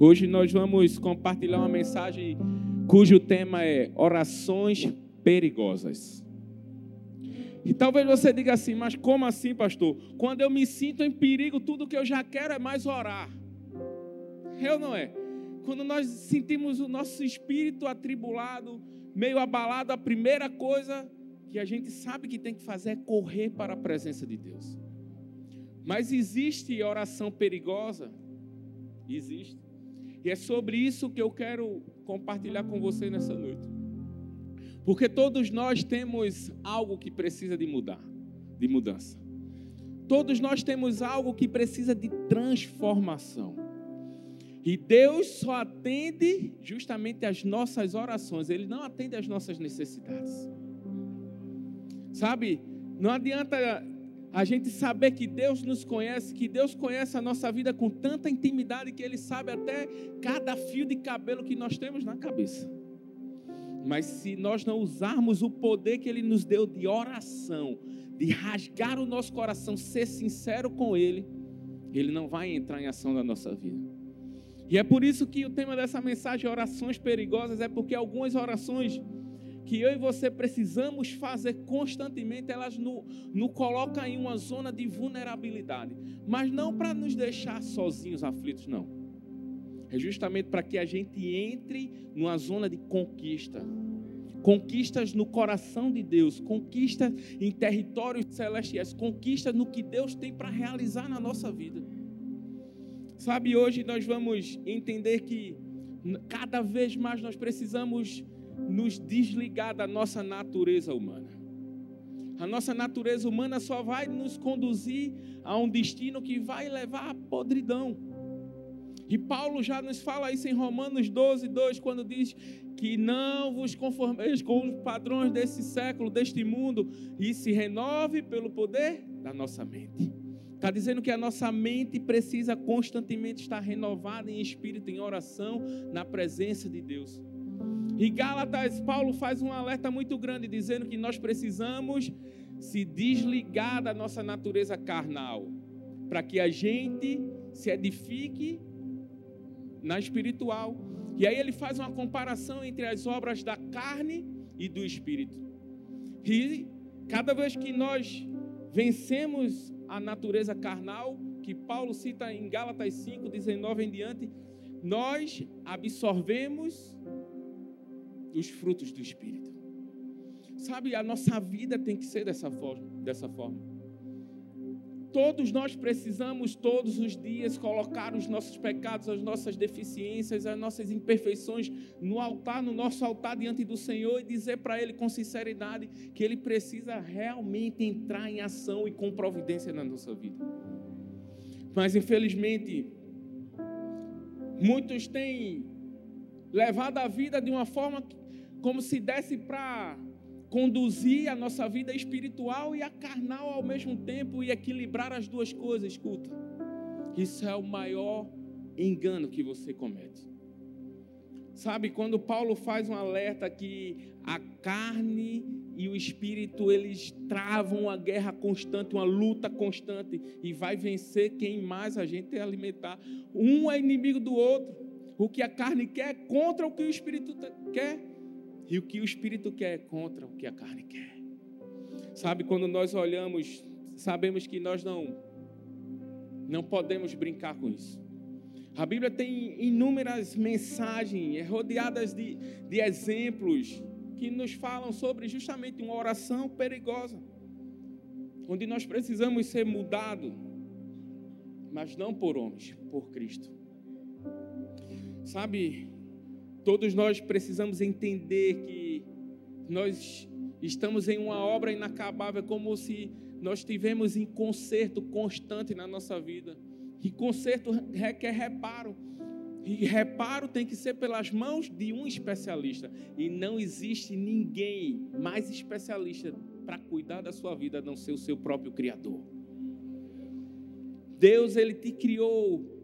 Hoje nós vamos compartilhar uma mensagem cujo tema é orações perigosas. E talvez você diga assim, mas como assim, pastor? Quando eu me sinto em perigo, tudo que eu já quero é mais orar. Eu não é? Quando nós sentimos o nosso espírito atribulado, meio abalado, a primeira coisa que a gente sabe que tem que fazer é correr para a presença de Deus. Mas existe oração perigosa? Existe. É sobre isso que eu quero compartilhar com você nessa noite. Porque todos nós temos algo que precisa de mudar, de mudança. Todos nós temos algo que precisa de transformação. E Deus só atende justamente as nossas orações, Ele não atende às nossas necessidades. Sabe, não adianta a gente saber que Deus nos conhece, que Deus conhece a nossa vida com tanta intimidade que Ele sabe até cada fio de cabelo que nós temos na cabeça. Mas se nós não usarmos o poder que Ele nos deu de oração, de rasgar o nosso coração, ser sincero com Ele, Ele não vai entrar em ação na nossa vida. E é por isso que o tema dessa mensagem, orações perigosas, é porque algumas orações que eu e você precisamos fazer constantemente, elas nos no colocam em uma zona de vulnerabilidade. Mas não para nos deixar sozinhos, aflitos, não. É justamente para que a gente entre numa zona de conquista. Conquistas no coração de Deus, conquistas em territórios celestiais, conquistas no que Deus tem para realizar na nossa vida. Sabe, hoje nós vamos entender que cada vez mais nós precisamos nos desligar da nossa natureza humana. A nossa natureza humana só vai nos conduzir a um destino que vai levar à podridão. E Paulo já nos fala isso em Romanos 12, 2, quando diz que não vos conformeis com os padrões desse século, deste mundo, e se renove pelo poder da nossa mente. Está dizendo que a nossa mente precisa constantemente estar renovada em espírito, em oração, na presença de Deus. E Gálatas, Paulo faz um alerta muito grande, dizendo que nós precisamos se desligar da nossa natureza carnal, para que a gente se edifique na espiritual. E aí ele faz uma comparação entre as obras da carne e do espírito. E cada vez que nós vencemos a natureza carnal, que Paulo cita em Gálatas 5, 19 em diante, nós absorvemos os frutos do Espírito. Sabe, a nossa vida tem que ser dessa forma. Dessa forma. Todos nós precisamos, todos os dias, colocar os nossos pecados, as nossas deficiências, as nossas imperfeições no altar, no nosso altar diante do Senhor e dizer para Ele com sinceridade que Ele precisa realmente entrar em ação e com providência na nossa vida. Mas, infelizmente, muitos têm levado a vida de uma forma como se desse para conduzir a nossa vida espiritual e a carnal ao mesmo tempo e equilibrar as duas coisas. Escuta, isso é o maior engano que você comete. Sabe, quando Paulo faz um alerta que a carne e o espírito eles travam uma guerra constante, uma luta constante e vai vencer quem mais a gente alimentar. Um é inimigo do outro. O que a carne quer é contra o que o espírito quer. E o que o espírito quer é contra o que a carne quer. Sabe, quando nós olhamos, sabemos que nós não não podemos brincar com isso. A Bíblia tem inúmeras mensagens, é rodeadas de, de exemplos que nos falam sobre justamente uma oração perigosa, onde nós precisamos ser mudados, mas não por homens, por Cristo. Sabe, Todos nós precisamos entender que nós estamos em uma obra inacabável, como se nós tivemos em conserto constante na nossa vida. E conserto requer reparo. E reparo tem que ser pelas mãos de um especialista. E não existe ninguém mais especialista para cuidar da sua vida a não ser o seu próprio Criador. Deus, Ele te criou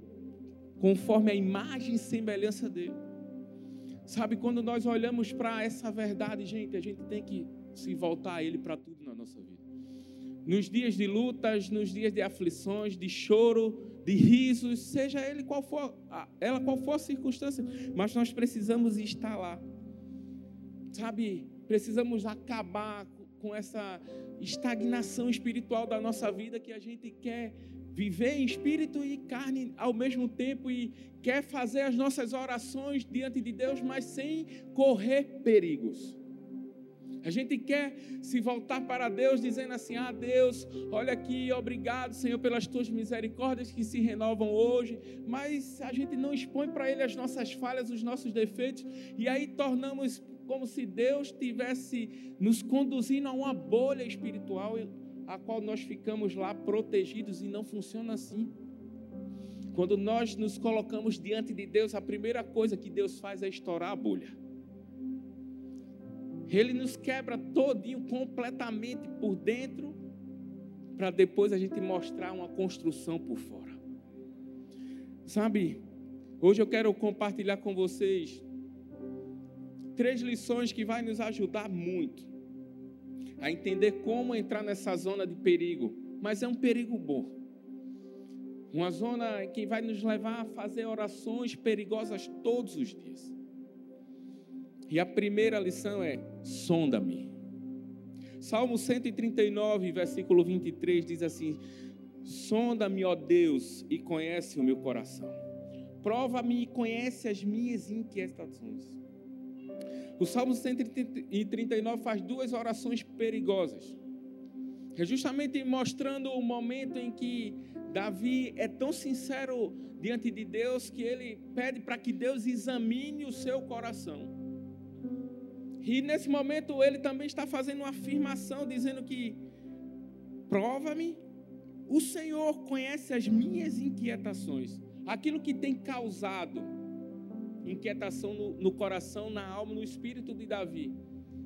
conforme a imagem e semelhança dele. Sabe, quando nós olhamos para essa verdade, gente, a gente tem que se voltar a Ele para tudo na nossa vida. Nos dias de lutas, nos dias de aflições, de choro, de risos, seja ele qual for, ela qual for a circunstância, mas nós precisamos estar lá. Sabe, precisamos acabar com essa estagnação espiritual da nossa vida que a gente quer viver em espírito e carne ao mesmo tempo e quer fazer as nossas orações diante de Deus, mas sem correr perigos. A gente quer se voltar para Deus dizendo assim: Ah, Deus, olha aqui, obrigado, Senhor, pelas tuas misericórdias que se renovam hoje. Mas a gente não expõe para Ele as nossas falhas, os nossos defeitos, e aí tornamos como se Deus tivesse nos conduzindo a uma bolha espiritual a qual nós ficamos lá protegidos e não funciona assim. Quando nós nos colocamos diante de Deus, a primeira coisa que Deus faz é estourar a bolha. Ele nos quebra todinho completamente por dentro, para depois a gente mostrar uma construção por fora. Sabe, hoje eu quero compartilhar com vocês três lições que vai nos ajudar muito a entender como entrar nessa zona de perigo, mas é um perigo bom. Uma zona que vai nos levar a fazer orações perigosas todos os dias. E a primeira lição é: sonda-me. Salmo 139, versículo 23 diz assim: Sonda-me, ó Deus, e conhece o meu coração. Prova-me e conhece as minhas inquietações. O Salmo 139 faz duas orações perigosas. É justamente mostrando o momento em que Davi é tão sincero diante de Deus que ele pede para que Deus examine o seu coração. E nesse momento ele também está fazendo uma afirmação, dizendo que prova-me, o Senhor conhece as minhas inquietações, aquilo que tem causado inquietação no, no coração, na alma, no espírito de Davi.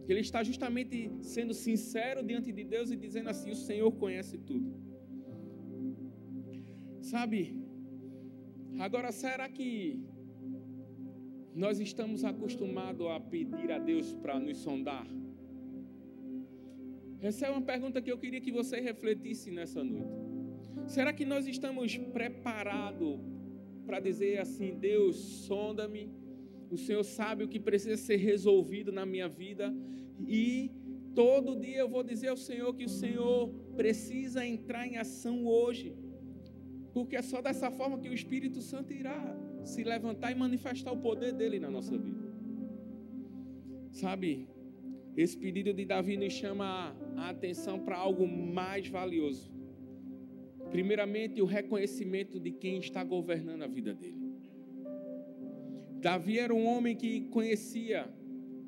Ele está justamente sendo sincero diante de Deus e dizendo assim: O Senhor conhece tudo. Sabe, agora será que nós estamos acostumados a pedir a Deus para nos sondar? Essa é uma pergunta que eu queria que você refletisse nessa noite. Será que nós estamos preparados para dizer assim: Deus, sonda-me. O Senhor sabe o que precisa ser resolvido na minha vida. E todo dia eu vou dizer ao Senhor que o Senhor precisa entrar em ação hoje. Porque é só dessa forma que o Espírito Santo irá se levantar e manifestar o poder dele na nossa vida. Sabe, esse pedido de Davi nos chama a atenção para algo mais valioso. Primeiramente, o reconhecimento de quem está governando a vida dele. Davi era um homem que conhecia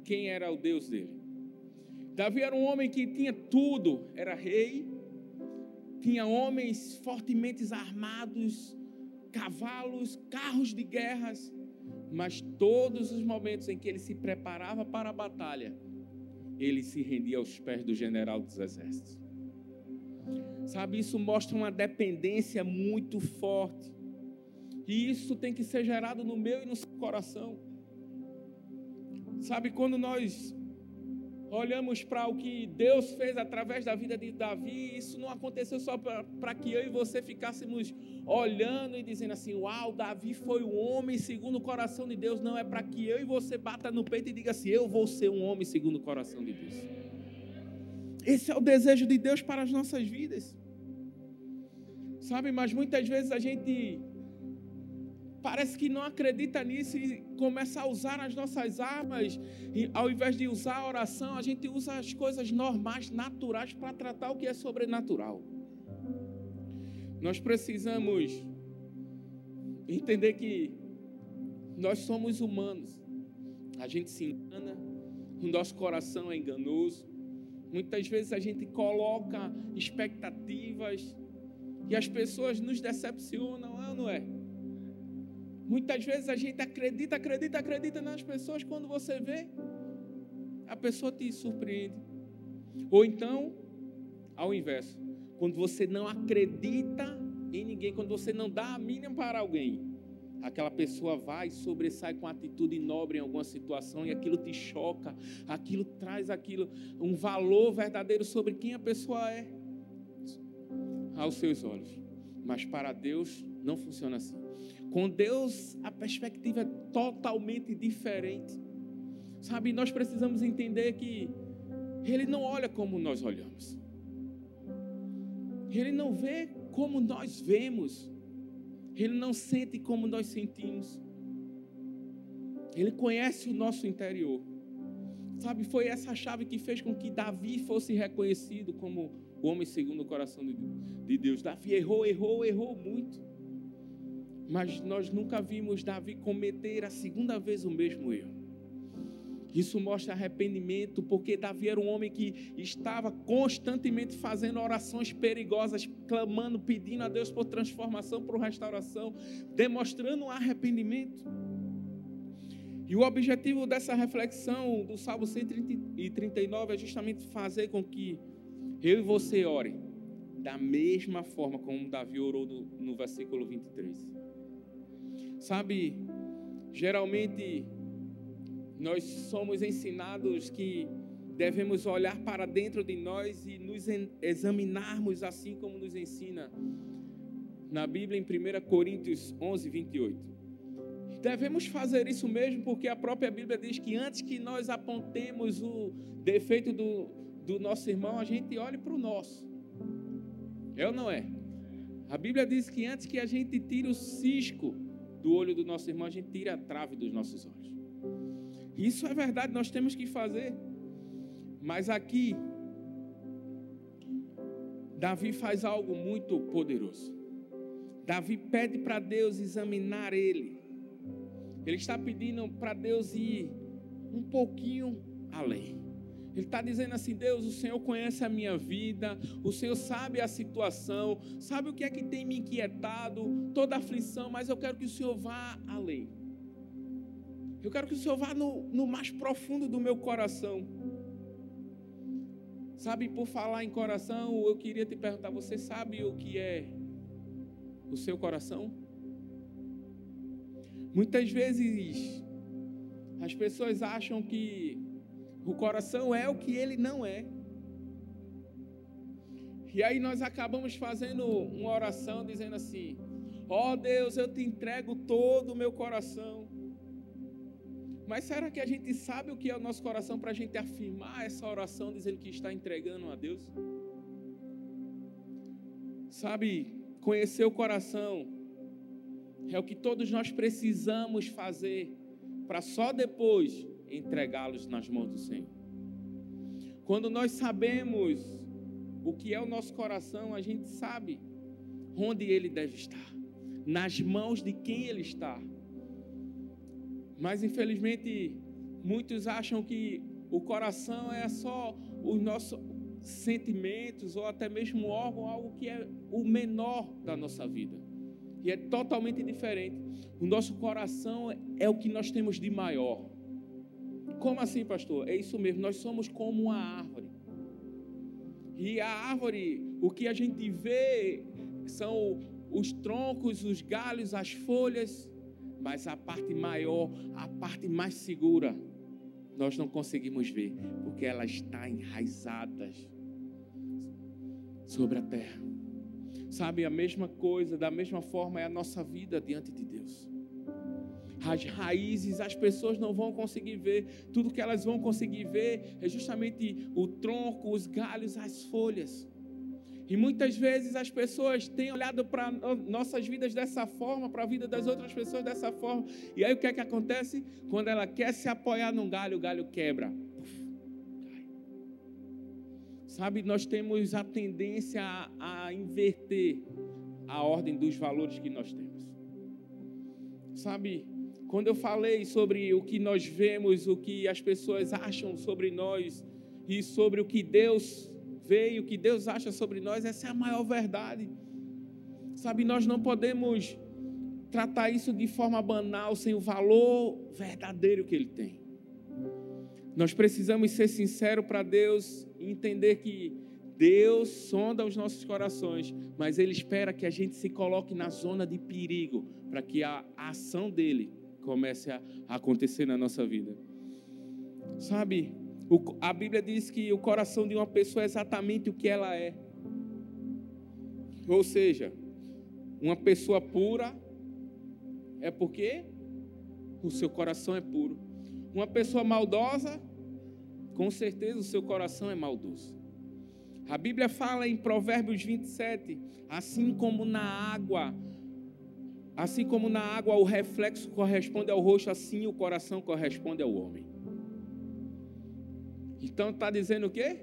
quem era o Deus dele. Davi era um homem que tinha tudo, era rei, tinha homens fortemente armados, cavalos, carros de guerras, mas todos os momentos em que ele se preparava para a batalha, ele se rendia aos pés do general dos exércitos. Sabe, isso mostra uma dependência muito forte. E isso tem que ser gerado no meu e no seu coração. Sabe, quando nós olhamos para o que Deus fez através da vida de Davi, isso não aconteceu só para que eu e você ficássemos olhando e dizendo assim: Uau, Davi foi um homem segundo o coração de Deus. Não é para que eu e você bata no peito e diga assim: Eu vou ser um homem segundo o coração de Deus. Esse é o desejo de Deus para as nossas vidas. Sabe, mas muitas vezes a gente parece que não acredita nisso e começa a usar as nossas armas, e ao invés de usar a oração, a gente usa as coisas normais, naturais, para tratar o que é sobrenatural. Nós precisamos entender que nós somos humanos, a gente se engana, o nosso coração é enganoso, muitas vezes a gente coloca expectativas e as pessoas nos decepcionam, ah, não é? Muitas vezes a gente acredita, acredita, acredita nas pessoas, quando você vê, a pessoa te surpreende. Ou então, ao inverso, quando você não acredita em ninguém, quando você não dá a mínima para alguém, aquela pessoa vai sobressai com atitude nobre em alguma situação e aquilo te choca, aquilo traz aquilo um valor verdadeiro sobre quem a pessoa é aos seus olhos. Mas para Deus Não funciona assim. Com Deus, a perspectiva é totalmente diferente. Sabe, nós precisamos entender que Ele não olha como nós olhamos. Ele não vê como nós vemos. Ele não sente como nós sentimos. Ele conhece o nosso interior. Sabe, foi essa chave que fez com que Davi fosse reconhecido como o homem segundo o coração de Deus. Davi errou, errou, errou muito. Mas nós nunca vimos Davi cometer a segunda vez o mesmo erro. Isso mostra arrependimento, porque Davi era um homem que estava constantemente fazendo orações perigosas, clamando, pedindo a Deus por transformação, por restauração, demonstrando arrependimento. E o objetivo dessa reflexão do Salmo 139 é justamente fazer com que eu e você ore da mesma forma como Davi orou no, no versículo 23. Sabe, geralmente nós somos ensinados que devemos olhar para dentro de nós e nos examinarmos assim como nos ensina na Bíblia em 1 Coríntios 11, 28. Devemos fazer isso mesmo porque a própria Bíblia diz que antes que nós apontemos o defeito do, do nosso irmão, a gente olhe para o nosso. É ou não é? A Bíblia diz que antes que a gente tire o cisco do olho do nosso irmão, a gente tira a trave dos nossos olhos. Isso é verdade, nós temos que fazer. Mas aqui, Davi faz algo muito poderoso. Davi pede para Deus examinar ele. Ele está pedindo para Deus ir um pouquinho além. Ele está dizendo assim: Deus, o Senhor conhece a minha vida, o Senhor sabe a situação, sabe o que é que tem me inquietado, toda aflição, mas eu quero que o Senhor vá além. Eu quero que o Senhor vá no, no mais profundo do meu coração. Sabe, por falar em coração, eu queria te perguntar: você sabe o que é o seu coração? Muitas vezes as pessoas acham que o coração é o que ele não é. E aí nós acabamos fazendo uma oração dizendo assim: Ó oh Deus, eu te entrego todo o meu coração. Mas será que a gente sabe o que é o nosso coração para a gente afirmar essa oração dizendo que está entregando a Deus? Sabe, conhecer o coração é o que todos nós precisamos fazer para só depois entregá-los nas mãos do Senhor. Quando nós sabemos o que é o nosso coração, a gente sabe onde ele deve estar, nas mãos de quem ele está. Mas infelizmente muitos acham que o coração é só os nossos sentimentos ou até mesmo órgão, algo que é o menor da nossa vida. E é totalmente diferente. O nosso coração é o que nós temos de maior. Como assim, pastor? É isso mesmo, nós somos como uma árvore. E a árvore, o que a gente vê são os troncos, os galhos, as folhas, mas a parte maior, a parte mais segura, nós não conseguimos ver, porque ela está enraizada sobre a terra. Sabe, a mesma coisa, da mesma forma é a nossa vida diante de Deus. As raízes, as pessoas não vão conseguir ver, tudo que elas vão conseguir ver é justamente o tronco, os galhos, as folhas. E muitas vezes as pessoas têm olhado para nossas vidas dessa forma, para a vida das outras pessoas dessa forma. E aí o que é que acontece? Quando ela quer se apoiar num galho, o galho quebra. Sabe, nós temos a tendência a, a inverter a ordem dos valores que nós temos. Sabe, quando eu falei sobre o que nós vemos, o que as pessoas acham sobre nós e sobre o que Deus veio, o que Deus acha sobre nós, essa é a maior verdade. Sabe, nós não podemos tratar isso de forma banal, sem o valor verdadeiro que ele tem. Nós precisamos ser sinceros para Deus e entender que Deus sonda os nossos corações, mas Ele espera que a gente se coloque na zona de perigo para que a ação dele comece a acontecer na nossa vida. Sabe, a Bíblia diz que o coração de uma pessoa é exatamente o que ela é. Ou seja, uma pessoa pura é porque o seu coração é puro. Uma pessoa maldosa, com certeza o seu coração é maldoso. A Bíblia fala em Provérbios 27, assim como na água, assim como na água o reflexo corresponde ao rosto, assim o coração corresponde ao homem. Então está dizendo o quê?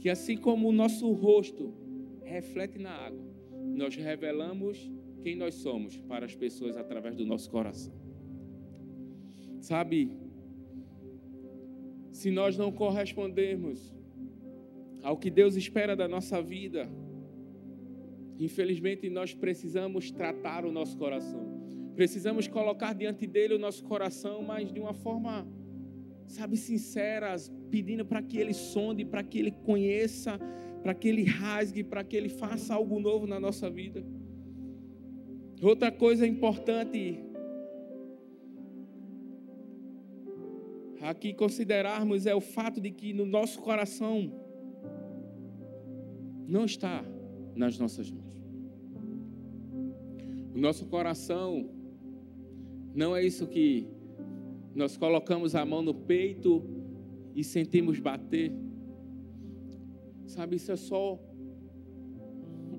Que assim como o nosso rosto reflete na água, nós revelamos quem nós somos para as pessoas através do nosso coração. Sabe, se nós não correspondermos ao que Deus espera da nossa vida, infelizmente nós precisamos tratar o nosso coração. Precisamos colocar diante dele o nosso coração, mas de uma forma, sabe, sincera, pedindo para que ele sonde, para que ele conheça, para que ele rasgue, para que ele faça algo novo na nossa vida. Outra coisa importante aqui considerarmos é o fato de que no nosso coração não está nas nossas mãos. O nosso coração não é isso que nós colocamos a mão no peito e sentimos bater. Sabe, isso é só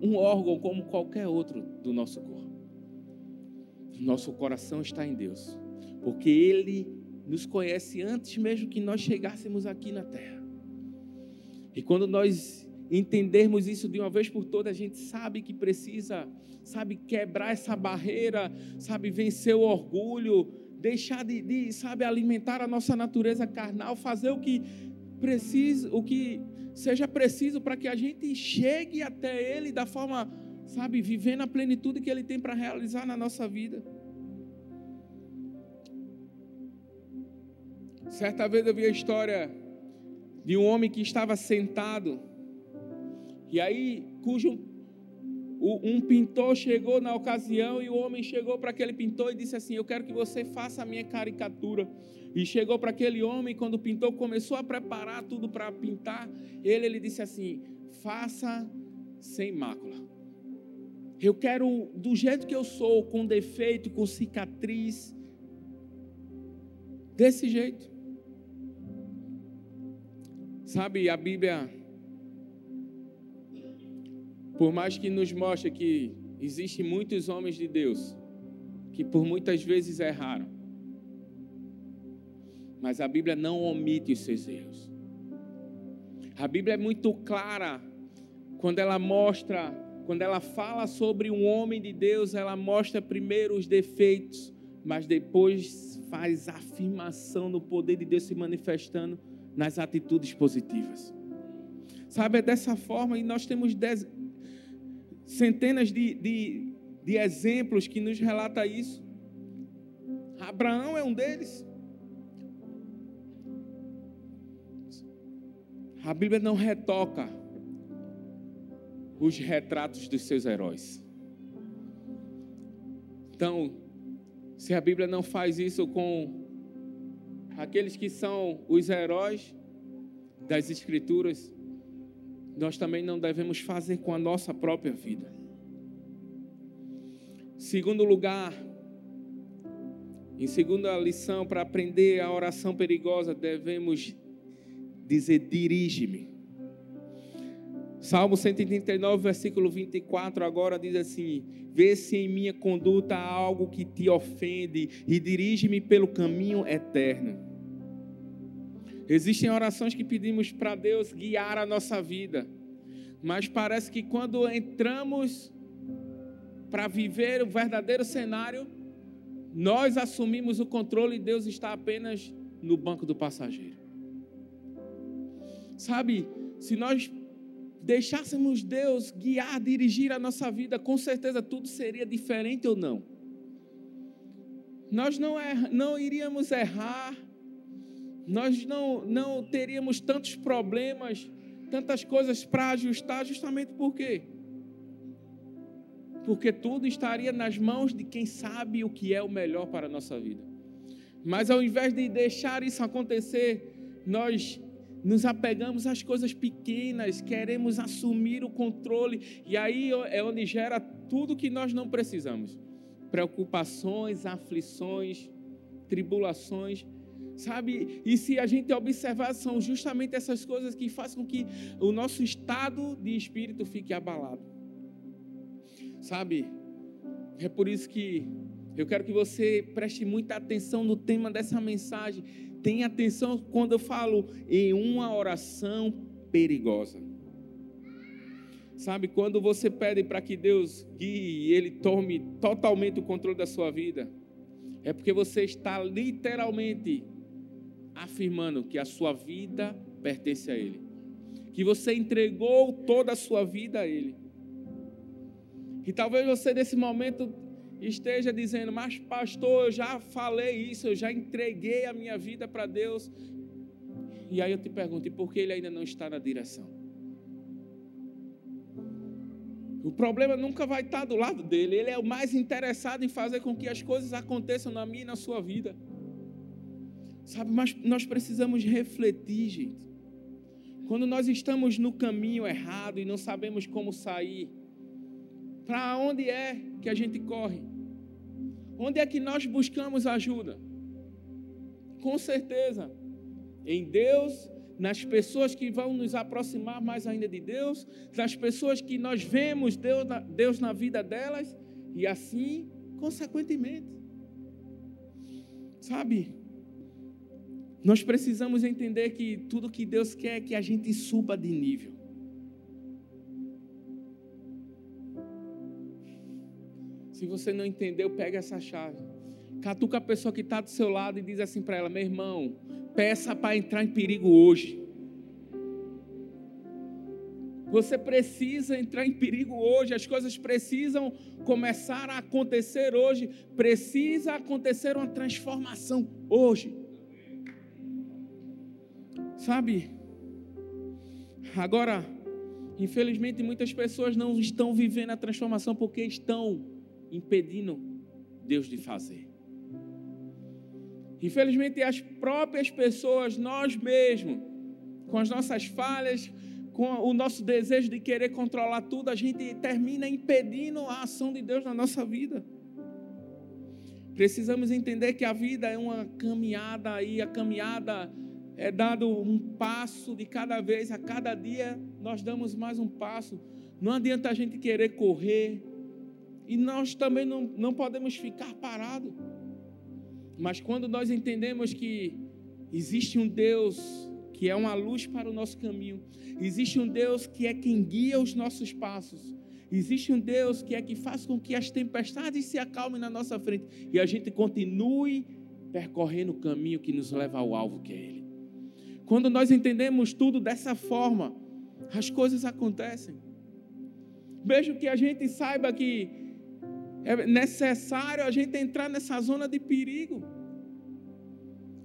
um órgão como qualquer outro do nosso corpo. Nosso coração está em Deus, porque Ele nos conhece antes mesmo que nós chegássemos aqui na terra. E quando nós entendermos isso de uma vez por todas, a gente sabe que precisa, sabe, quebrar essa barreira, sabe, vencer o orgulho, deixar de, de sabe, alimentar a nossa natureza carnal, fazer o que precisa, o que seja preciso para que a gente chegue até Ele da forma, sabe, vivendo a plenitude que Ele tem para realizar na nossa vida. Certa vez eu vi a história de um homem que estava sentado, e aí, cujo um pintor chegou na ocasião e o homem chegou para aquele pintor e disse assim: Eu quero que você faça a minha caricatura. E chegou para aquele homem, quando o pintor começou a preparar tudo para pintar, ele, ele disse assim: Faça sem mácula. Eu quero do jeito que eu sou, com defeito, com cicatriz, desse jeito. Sabe, a Bíblia, por mais que nos mostre que existem muitos homens de Deus que por muitas vezes erraram, mas a Bíblia não omite os seus erros. A Bíblia é muito clara quando ela mostra, quando ela fala sobre um homem de Deus, ela mostra primeiro os defeitos, mas depois faz afirmação no poder de Deus se manifestando nas atitudes positivas. Sabe, é dessa forma, e nós temos centenas de, de, de exemplos que nos relata isso. Abraão é um deles. A Bíblia não retoca os retratos dos seus heróis. Então, se a Bíblia não faz isso com aqueles que são os heróis das Escrituras, nós também não devemos fazer com a nossa própria vida. Segundo lugar, em segunda lição, para aprender a oração perigosa, devemos dizer: dirige-me. Salmo 139, versículo 24, agora diz assim: Vê se em minha conduta há algo que te ofende e dirige-me pelo caminho eterno. Existem orações que pedimos para Deus guiar a nossa vida, mas parece que quando entramos para viver o verdadeiro cenário, nós assumimos o controle e Deus está apenas no banco do passageiro. Sabe, se nós deixássemos Deus guiar, dirigir a nossa vida, com certeza tudo seria diferente ou não. Nós não, er, não iríamos errar, nós não, não teríamos tantos problemas, tantas coisas para ajustar, justamente por quê? Porque tudo estaria nas mãos de quem sabe o que é o melhor para a nossa vida. Mas ao invés de deixar isso acontecer, nós nos apegamos às coisas pequenas, queremos assumir o controle, e aí é onde gera tudo que nós não precisamos: preocupações, aflições, tribulações. Sabe? E se a gente observar, são justamente essas coisas que fazem com que o nosso estado de espírito fique abalado. Sabe? É por isso que eu quero que você preste muita atenção no tema dessa mensagem. Tenha atenção quando eu falo em uma oração perigosa. Sabe, quando você pede para que Deus guie e Ele tome totalmente o controle da sua vida, é porque você está literalmente afirmando que a sua vida pertence a Ele, que você entregou toda a sua vida a Ele. E talvez você nesse momento esteja dizendo, mas pastor, eu já falei isso, eu já entreguei a minha vida para Deus. E aí eu te pergunto, e por que ele ainda não está na direção? O problema nunca vai estar do lado dele, ele é o mais interessado em fazer com que as coisas aconteçam na minha e na sua vida. Sabe, mas nós precisamos refletir, gente. Quando nós estamos no caminho errado e não sabemos como sair, para onde é que a gente corre? Onde é que nós buscamos ajuda? Com certeza, em Deus, nas pessoas que vão nos aproximar mais ainda de Deus, nas pessoas que nós vemos Deus na, Deus na vida delas, e assim, consequentemente. Sabe, nós precisamos entender que tudo que Deus quer é que a gente suba de nível. Se você não entendeu, pega essa chave. Catuca a pessoa que está do seu lado e diz assim para ela: meu irmão, peça para entrar em perigo hoje. Você precisa entrar em perigo hoje, as coisas precisam começar a acontecer hoje, precisa acontecer uma transformação hoje. Sabe? Agora, infelizmente, muitas pessoas não estão vivendo a transformação porque estão impedindo Deus de fazer. Infelizmente, as próprias pessoas, nós mesmos, com as nossas falhas, com o nosso desejo de querer controlar tudo, a gente termina impedindo a ação de Deus na nossa vida. Precisamos entender que a vida é uma caminhada e a caminhada é dado um passo de cada vez, a cada dia nós damos mais um passo. Não adianta a gente querer correr, e nós também não, não podemos ficar parados. Mas quando nós entendemos que existe um Deus que é uma luz para o nosso caminho, existe um Deus que é quem guia os nossos passos, existe um Deus que é que faz com que as tempestades se acalmem na nossa frente e a gente continue percorrendo o caminho que nos leva ao alvo que é Ele. Quando nós entendemos tudo dessa forma, as coisas acontecem. Vejo que a gente saiba que é necessário a gente entrar nessa zona de perigo.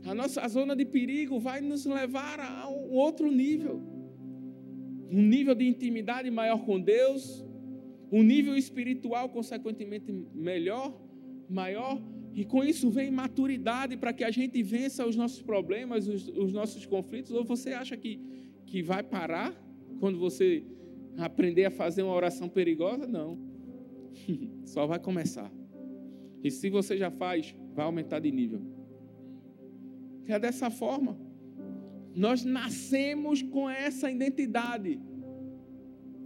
A nossa zona de perigo vai nos levar a um outro nível. Um nível de intimidade maior com Deus, um nível espiritual consequentemente melhor, maior, e com isso vem maturidade para que a gente vença os nossos problemas, os, os, nossos conflitos. Ou você acha que, que vai parar quando você aprender a fazer uma oração perigosa? Não. Só vai começar. E se você já faz, vai aumentar de nível. É dessa forma. Nós nascemos com essa identidade.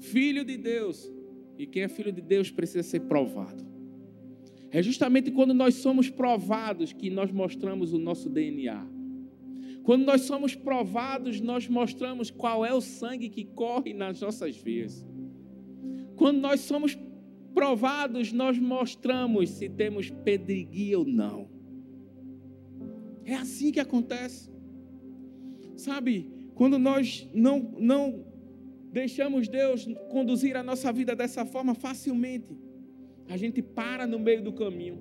Filho de Deus. E quem é filho de Deus precisa ser provado. É justamente quando nós somos provados que nós mostramos o nosso DNA. Quando nós somos provados, nós mostramos qual é o sangue que corre nas nossas veias. Quando nós somos provados, nós mostramos se temos pedreguia ou não. É assim que acontece. Sabe, quando nós não, não deixamos Deus conduzir a nossa vida dessa forma, facilmente a gente para no meio do caminho.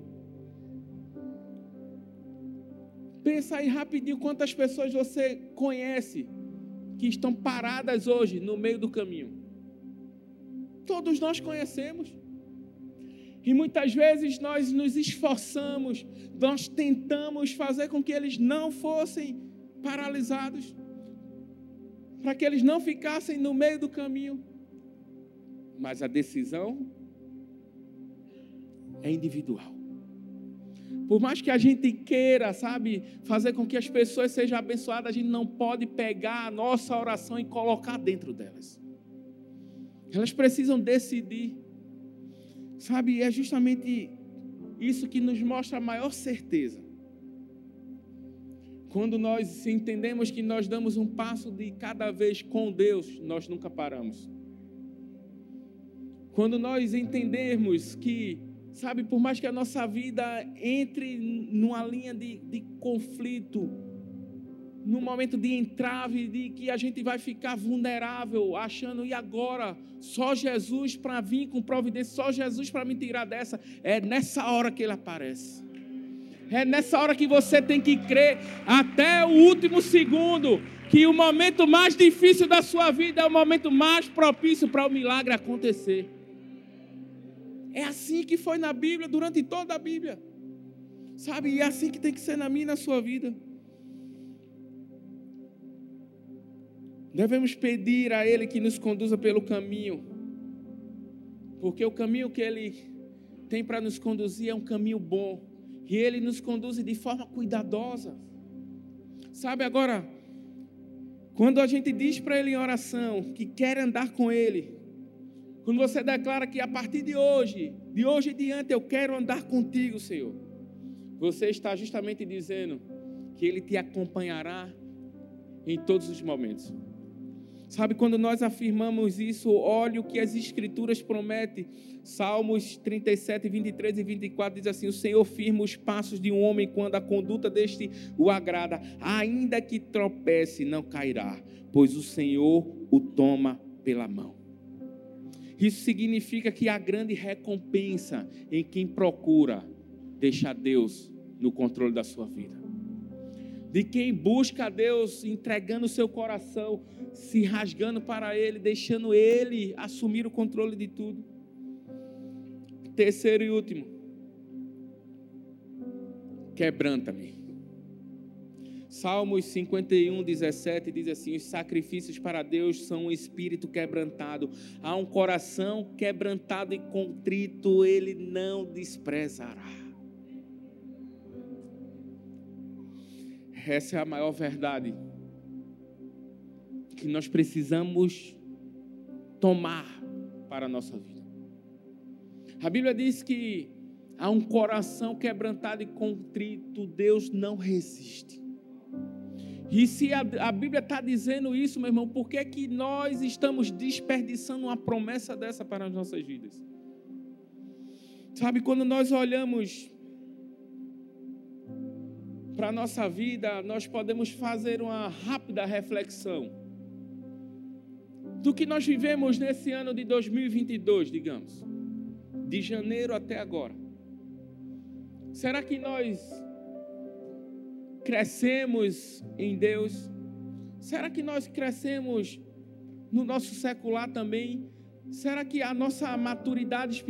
Pensa aí rapidinho quantas pessoas você conhece que estão paradas hoje no meio do caminho. Todos nós conhecemos. E muitas vezes nós nos esforçamos, nós tentamos fazer com que eles não fossem paralisados. para que eles não ficassem no meio do caminho. Mas a decisão é individual. Por mais que a gente queira, sabe, fazer com que as pessoas sejam abençoadas, a gente não pode pegar a nossa oração e colocar dentro delas. Elas precisam decidir. Sabe, é justamente isso que nos mostra a maior certeza. Quando nós entendemos que nós damos um passo de cada vez com Deus, nós nunca paramos. Quando nós entendermos que Sabe, por mais que a nossa vida entre numa linha de, de conflito, num momento de entrave, de que a gente vai ficar vulnerável, achando, e agora? Só Jesus para vir com providência, só Jesus para me tirar dessa. É nessa hora que ele aparece. É nessa hora que você tem que crer até o último segundo que o momento mais difícil da sua vida é o momento mais propício para o milagre acontecer. É assim que foi na Bíblia, durante toda a Bíblia. Sabe? E é assim que tem que ser na minha e na sua vida. Devemos pedir a Ele que nos conduza pelo caminho. Porque o caminho que Ele tem para nos conduzir é um caminho bom. E Ele nos conduz de forma cuidadosa. Sabe agora, quando a gente diz para Ele em oração que quer andar com Ele, quando você declara que a partir de hoje, de hoje em diante, eu quero andar contigo, Senhor. Você está justamente dizendo que Ele te acompanhará em todos os momentos. Sabe, quando nós afirmamos isso, olha o que as Escrituras prometem. Salmos 37, 23 e 24 diz assim: O Senhor firma os passos de um homem quando a conduta deste o agrada, ainda que tropece, não cairá, pois o Senhor o toma pela mão. Isso significa que há grande recompensa em quem procura deixar Deus no controle da sua vida. De quem busca a Deus entregando o seu coração, se rasgando para Ele, deixando Ele assumir o controle de tudo. Terceiro e último, quebranta-me. Salmos 51, 17 diz assim: Os sacrifícios para Deus são um espírito quebrantado, há um coração quebrantado e contrito, ele não desprezará. Essa é a maior verdade que nós precisamos tomar para a nossa vida. A Bíblia diz que há um coração quebrantado e contrito, Deus não resiste. E se a, a Bíblia está dizendo isso, meu irmão, por que, que nós estamos desperdiçando uma promessa dessa para as nossas vidas? Sabe, quando nós olhamos para a nossa vida, nós podemos fazer uma rápida reflexão do que nós vivemos nesse ano de 2022, digamos, de janeiro até agora. Será que nós crescemos em Deus? Será que nós crescemos no nosso secular também? Será que a nossa maturidade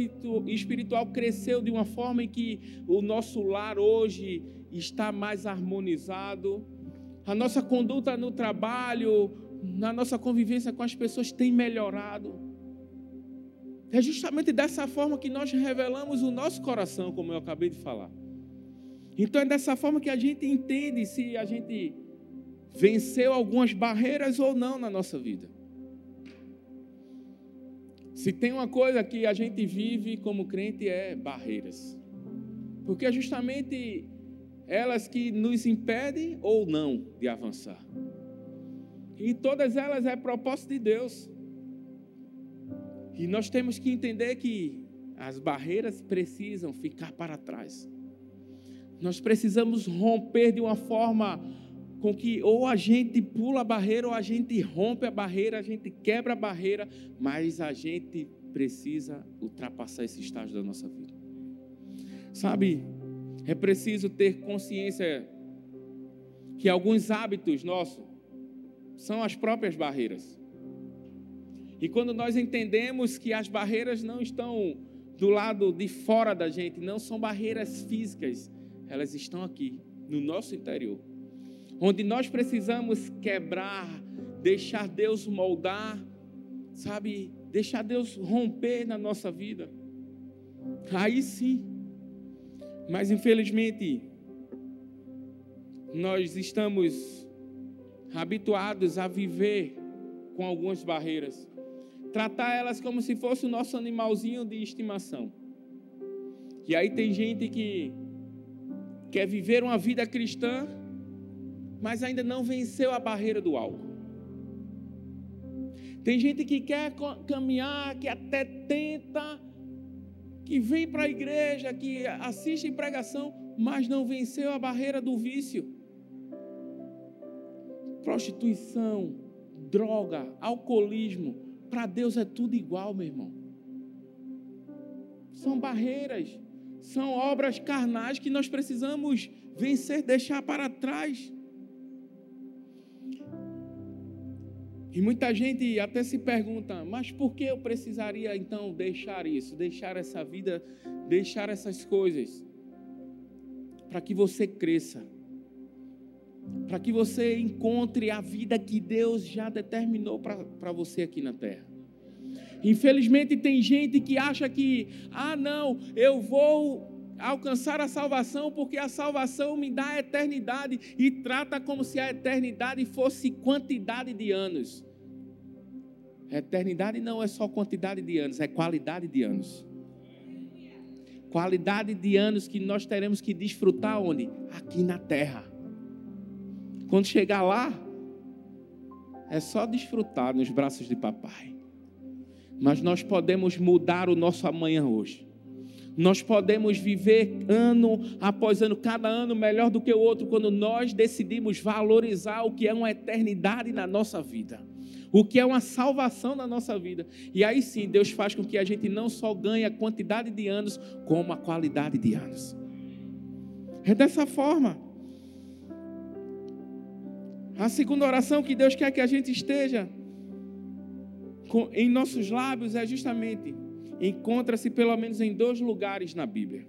espiritual cresceu de uma forma em que o nosso lar hoje está mais harmonizado? A nossa conduta no trabalho, na nossa convivência com as pessoas tem melhorado? É justamente dessa forma que nós revelamos o nosso coração, como eu acabei de falar. Então é dessa forma que a gente entende se a gente venceu algumas barreiras ou não na nossa vida. Se tem uma coisa que a gente vive como crente é barreiras. Porque é justamente elas que nos impedem ou não de avançar. E todas elas é propósito de Deus. E nós temos que entender que as barreiras precisam ficar para trás. Nós precisamos romper de uma forma com que ou a gente pula a barreira ou a gente rompe a barreira, a gente quebra a barreira, mas a gente precisa ultrapassar esse estágio da nossa vida. Sabe, é preciso ter consciência que alguns hábitos nossos são as próprias barreiras. E quando nós entendemos que as barreiras não estão do lado de fora da gente, não são barreiras físicas, elas estão aqui, no nosso interior. Onde nós precisamos quebrar, deixar Deus moldar, sabe? Deixar Deus romper na nossa vida. Aí sim. Mas infelizmente, nós estamos habituados a viver com algumas barreiras. Tratar elas como se fosse o nosso animalzinho de estimação. E aí tem gente que quer viver uma vida cristã, mas ainda não venceu a barreira do álcool. Tem gente que quer caminhar, que até tenta, que vem para a igreja, que assiste pregação, mas não venceu a barreira do vício. Prostituição, droga, alcoolismo, para Deus é tudo igual, meu irmão. São barreiras, são obras carnais que nós precisamos vencer, deixar para trás. E muita gente até se pergunta, mas por que eu precisaria então deixar isso, deixar essa vida, deixar essas coisas? Para que você cresça, para que você encontre a vida que Deus já determinou para você aqui na terra. Infelizmente, tem gente que acha que, ah, não, eu vou alcançar a salvação porque a salvação me dá a eternidade e trata como se a eternidade fosse quantidade de anos. eternidade não é só quantidade de anos, é qualidade de anos. Qualidade de anos que nós teremos que desfrutar onde? Aqui na terra. Quando chegar lá, é só desfrutar nos braços de papai. Mas nós podemos mudar o nosso amanhã hoje. Nós podemos viver ano após ano, cada ano melhor do que o outro, quando nós decidimos valorizar o que é uma eternidade na nossa vida, o que é uma salvação na nossa vida. E aí sim, Deus faz com que a gente não só ganhe a quantidade de anos, como a qualidade de anos. É dessa forma. A segunda oração que Deus quer que a gente esteja em nossos lábios é justamente encontra-se pelo menos em dois lugares na Bíblia.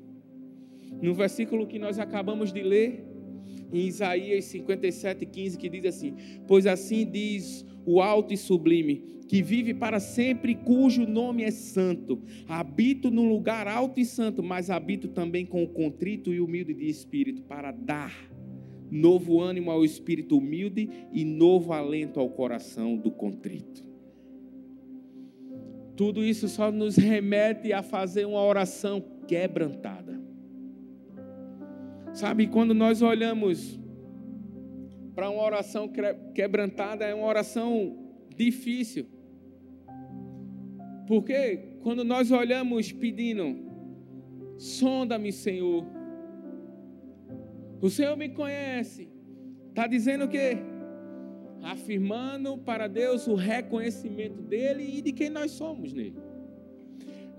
No versículo que nós acabamos de ler, em Isaías 57, 15, que diz assim: Pois assim diz o alto e sublime, que vive para sempre, cujo nome é santo. Habito no lugar alto e santo, mas habito também com o contrito e humilde de espírito, para dar novo ânimo ao espírito humilde e novo alento ao coração do contrito. Tudo isso só nos remete a fazer uma oração quebrantada. Sabe, quando nós olhamos para uma oração quebrantada, é uma oração difícil. Porque quando nós olhamos pedindo, sonda-me, Senhor. O Senhor me conhece. Está dizendo o quê? Afirmando para Deus o reconhecimento dele e de quem nós somos nele.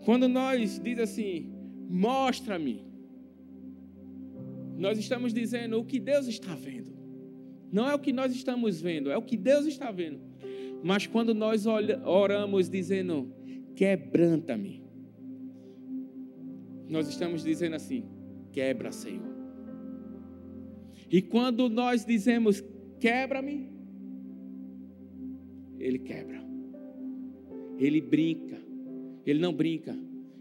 Quando nós diz assim, mostra-me, nós estamos dizendo o que Deus está vendo. Não é o que nós estamos vendo, é o que Deus está vendo. Mas quando nós oramos dizendo, quebranta-me, nós estamos dizendo assim, quebra, Senhor. E quando nós dizemos, quebra-me, ele quebra. Ele brinca. Ele não brinca.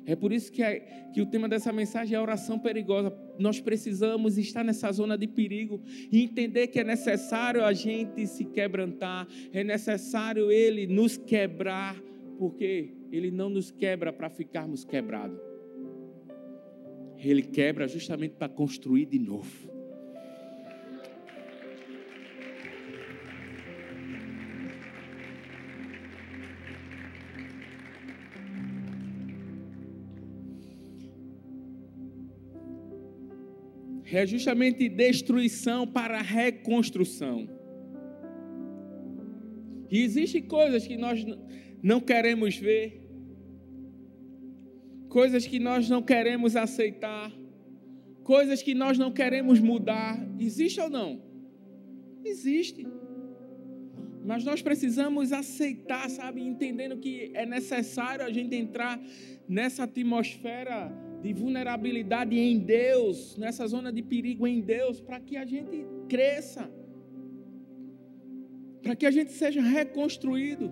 É por isso que, é, que o tema dessa mensagem é oração perigosa. Nós precisamos estar nessa zona de perigo e entender que é necessário a gente se quebrantar, é necessário Ele nos quebrar, porque Ele não nos quebra para ficarmos quebrados. Ele quebra justamente para construir de novo. É justamente destruição para reconstrução. E existem coisas que nós não queremos ver, coisas que nós não queremos aceitar, coisas que nós não queremos mudar. Existe ou não? Existe. Mas nós precisamos aceitar, sabe, entendendo que é necessário a gente entrar nessa atmosfera de vulnerabilidade em Deus, nessa zona de perigo em Deus, para que a gente cresça. para que a gente seja reconstruído.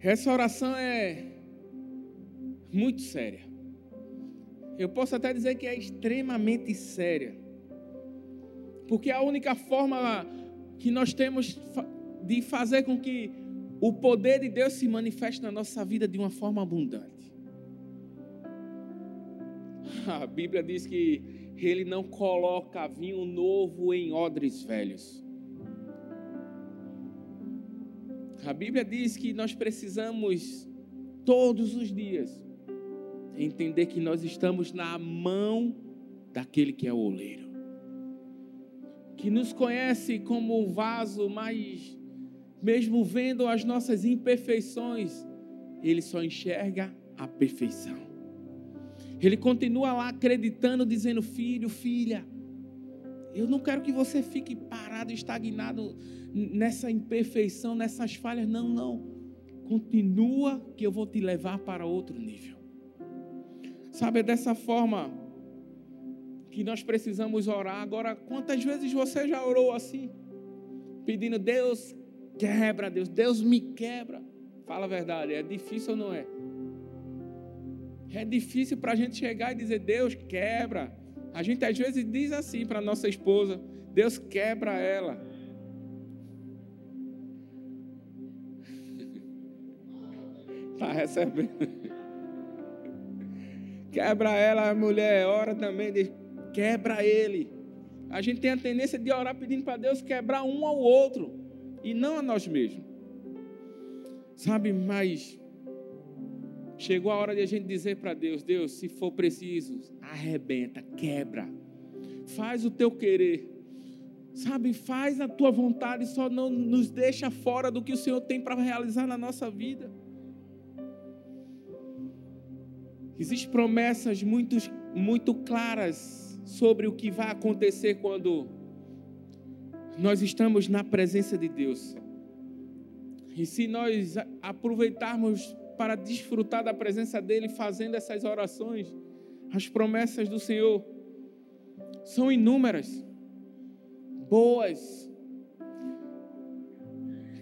Essa oração é muito séria. Eu posso até dizer que é extremamente séria. Porque a única forma que nós temos de fazer com que o poder de Deus se manifeste na nossa vida de uma forma abundante. A Bíblia diz que ele não coloca vinho novo em odres velhos. A Bíblia diz que nós precisamos todos os dias entender que nós estamos na mão daquele que é o oleiro, que nos conhece como um vaso, mas mesmo vendo as nossas imperfeições, ele só enxerga a perfeição. Ele continua lá acreditando, dizendo: Filho, filha, eu não quero que você fique parado, estagnado nessa imperfeição, nessas falhas. Não, não. Continua que eu vou te levar para outro nível. Sabe, é dessa forma que nós precisamos orar. Agora, quantas vezes você já orou assim? Pedindo, Deus, quebra, Deus, Deus me quebra. Fala a verdade, é difícil ou não é? É difícil para a gente chegar e dizer, Deus quebra. A gente às vezes diz assim para nossa esposa, Deus quebra ela. Está recebendo. Quebra ela, a mulher ora também, diz, quebra ele. A gente tem a tendência de orar pedindo para Deus quebrar um ao outro e não a nós mesmos. Sabe, mas chegou a hora de a gente dizer para Deus: Deus, se for preciso, arrebenta, quebra, faz o teu querer. Sabe, faz a tua vontade, só não nos deixa fora do que o Senhor tem para realizar na nossa vida. Existem promessas muito, muito claras sobre o que vai acontecer quando nós estamos na presença de Deus. E se nós aproveitarmos para desfrutar da presença dEle fazendo essas orações, as promessas do Senhor são inúmeras, boas,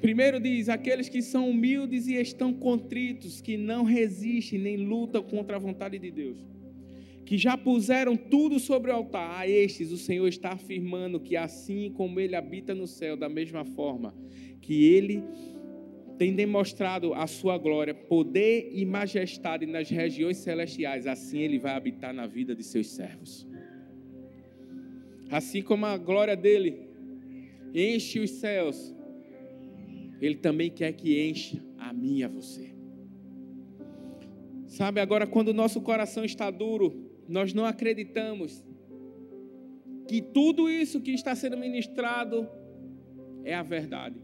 Primeiro diz: aqueles que são humildes e estão contritos, que não resistem nem lutam contra a vontade de Deus, que já puseram tudo sobre o altar, a estes o Senhor está afirmando que assim como Ele habita no céu, da mesma forma que Ele tem demonstrado a sua glória, poder e majestade nas regiões celestiais, assim Ele vai habitar na vida de seus servos. Assim como a glória dele enche os céus, ele também quer que encha a mim e a você. Sabe, agora quando o nosso coração está duro, nós não acreditamos que tudo isso que está sendo ministrado é a verdade.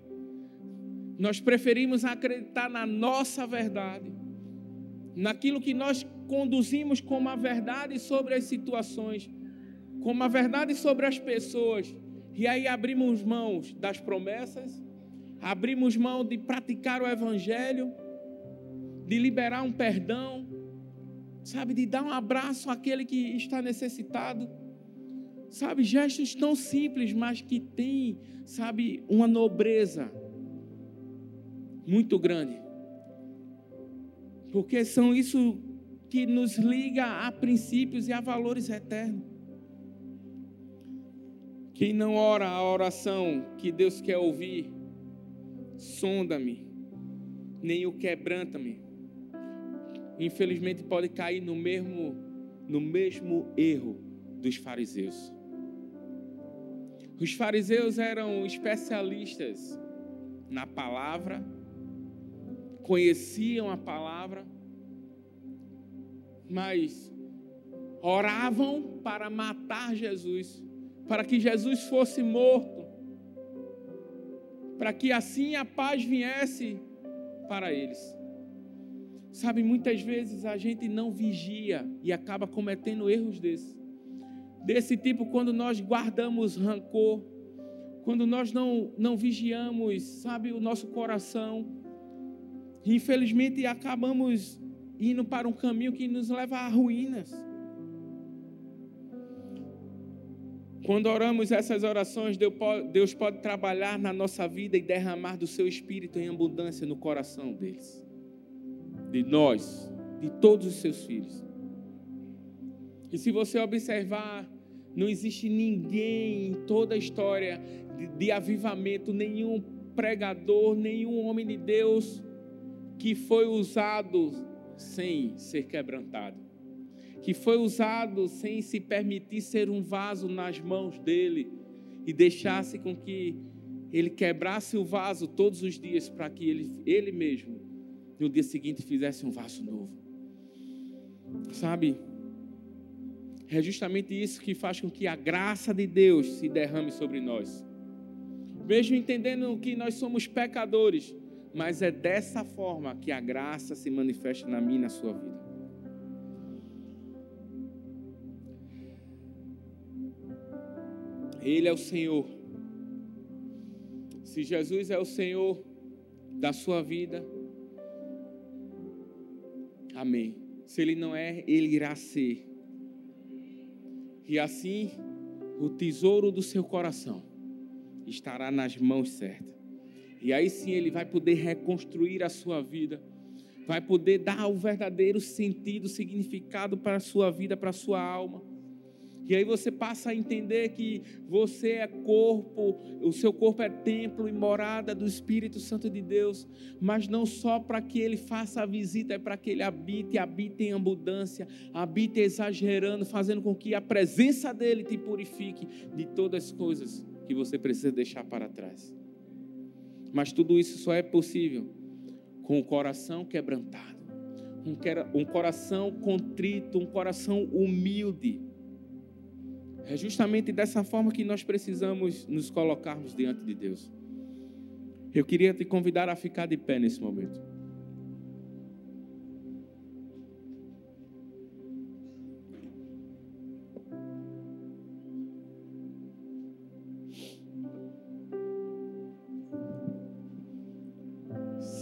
Nós preferimos acreditar na nossa verdade, naquilo que nós conduzimos como a verdade sobre as situações, como a verdade sobre as pessoas, e aí abrimos mãos das promessas abrimos mão de praticar o Evangelho, de liberar um perdão, sabe, de dar um abraço àquele que está necessitado. Sabe, gestos tão simples, mas que tem, sabe, uma nobreza muito grande. Porque são isso que nos liga a princípios e a valores eternos. Quem não ora a oração que Deus quer ouvir, sonda-me, nem o quebranta-me. Infelizmente pode cair no mesmo no mesmo erro dos fariseus. Os fariseus eram especialistas na palavra, conheciam a palavra, mas oravam para matar Jesus, para que Jesus fosse morto para que assim a paz viesse para eles. Sabe, muitas vezes a gente não vigia e acaba cometendo erros desse. Desse tipo, quando nós guardamos rancor, quando nós não, não vigiamos, sabe, o nosso coração. Infelizmente, acabamos indo para um caminho que nos leva a ruínas. Quando oramos essas orações, Deus pode trabalhar na nossa vida e derramar do seu espírito em abundância no coração deles, de nós, de todos os seus filhos. E se você observar, não existe ninguém em toda a história de, de avivamento, nenhum pregador, nenhum homem de Deus que foi usado sem ser quebrantado, que foi usado sem se permitir ser um vaso nas mãos dele e deixasse com que ele quebrasse o vaso todos os dias para que ele, ele mesmo, no dia seguinte, fizesse um vaso novo. Sabe? É justamente isso que faz com que a graça de Deus se derrame sobre nós. Mesmo entendendo que nós somos pecadores, mas é dessa forma que a graça se manifesta na minha e na sua vida. Ele é o Senhor. Se Jesus é o Senhor da sua vida, amém. Se Ele não é, Ele irá ser. E assim, o tesouro do seu coração estará nas mãos certas. E aí sim ele vai poder reconstruir a sua vida, vai poder dar o verdadeiro sentido, significado para a sua vida, para a sua alma. E aí você passa a entender que você é corpo, o seu corpo é templo e morada do Espírito Santo de Deus, mas não só para que ele faça a visita, é para que ele habite, habite em abundância, habite exagerando, fazendo com que a presença dele te purifique de todas as coisas que você precisa deixar para trás. Mas tudo isso só é possível com o coração quebrantado, um coração contrito, um coração humilde é justamente dessa forma que nós precisamos nos colocarmos diante de Deus. Eu queria te convidar a ficar de pé nesse momento.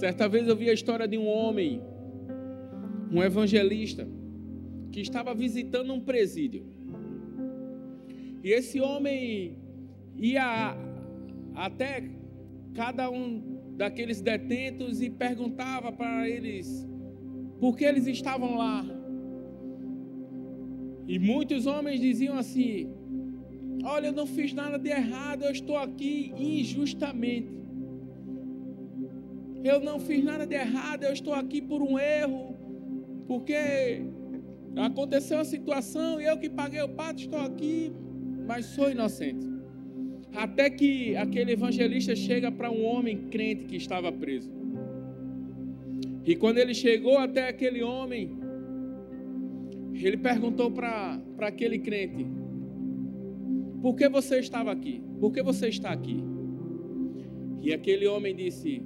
Certa vez eu vi a história de um homem, um evangelista, que estava visitando um presídio. E esse homem ia até cada um daqueles detentos e perguntava para eles por que eles estavam lá. E muitos homens diziam assim: Olha, eu não fiz nada de errado, eu estou aqui injustamente. Eu não fiz nada de errado, eu estou aqui por um erro, porque aconteceu uma situação e eu que paguei o pato estou aqui mas sou inocente. Até que aquele evangelista chega para um homem crente que estava preso. E quando ele chegou até aquele homem, ele perguntou para aquele crente: Por que você estava aqui? Por que você está aqui? E aquele homem disse: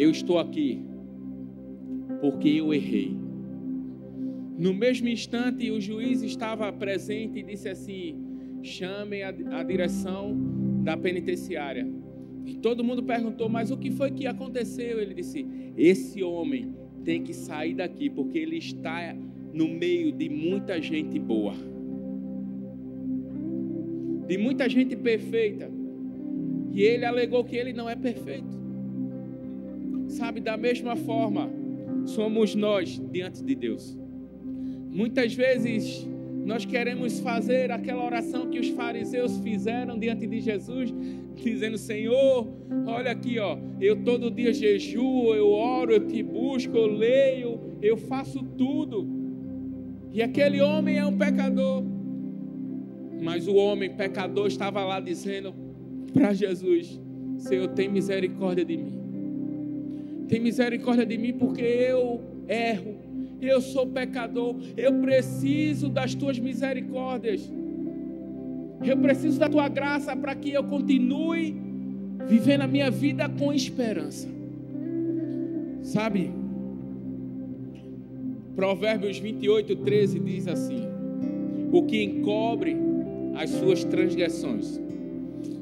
Eu estou aqui porque eu errei. No mesmo instante, o juiz estava presente e disse assim: chamem a, direção da penitenciária. E todo mundo perguntou: mas o que foi que aconteceu? Ele disse: esse homem tem que sair daqui porque ele está no meio de muita gente boa, de muita gente perfeita. E ele alegou que ele não é perfeito. Sabe, da mesma forma, somos nós diante de Deus. Muitas vezes nós queremos fazer aquela oração que os fariseus fizeram diante de Jesus, dizendo: Senhor, olha aqui, ó, eu todo dia jejuo, eu oro, eu te busco, eu leio, eu faço tudo. E aquele homem é um pecador. Mas o homem pecador estava lá dizendo para Jesus: Senhor, tem misericórdia de mim. Tem misericórdia de mim porque eu erro eu sou pecador, eu preciso das tuas misericórdias. Eu preciso da tua graça para que eu continue vivendo a minha vida com esperança. Sabe? Provérbios 28, 13 diz assim: O que encobre as suas transgressões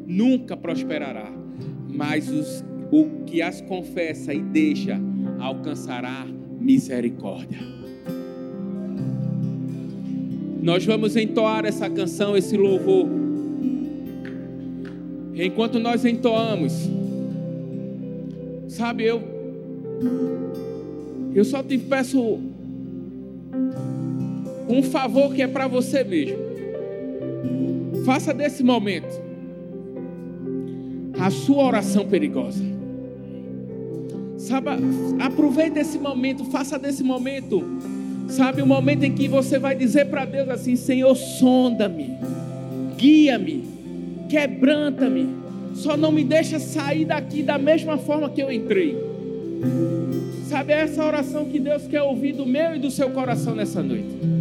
nunca prosperará, mas os, o que as confessa e deixa alcançará misericórdia. Nós vamos entoar essa canção, esse louvor. Enquanto nós entoamos, sabe, eu eu só te peço um favor que é para você mesmo. Faça desse momento a sua oração perigosa. Sabe, aproveite esse momento, faça desse momento, sabe, o momento em que você vai dizer para Deus assim: Senhor, sonda-me, guia-me, quebranta-me, só não me deixa sair daqui da mesma forma que eu entrei. Sabe, é essa oração que Deus quer ouvir do meu e do seu coração nessa noite.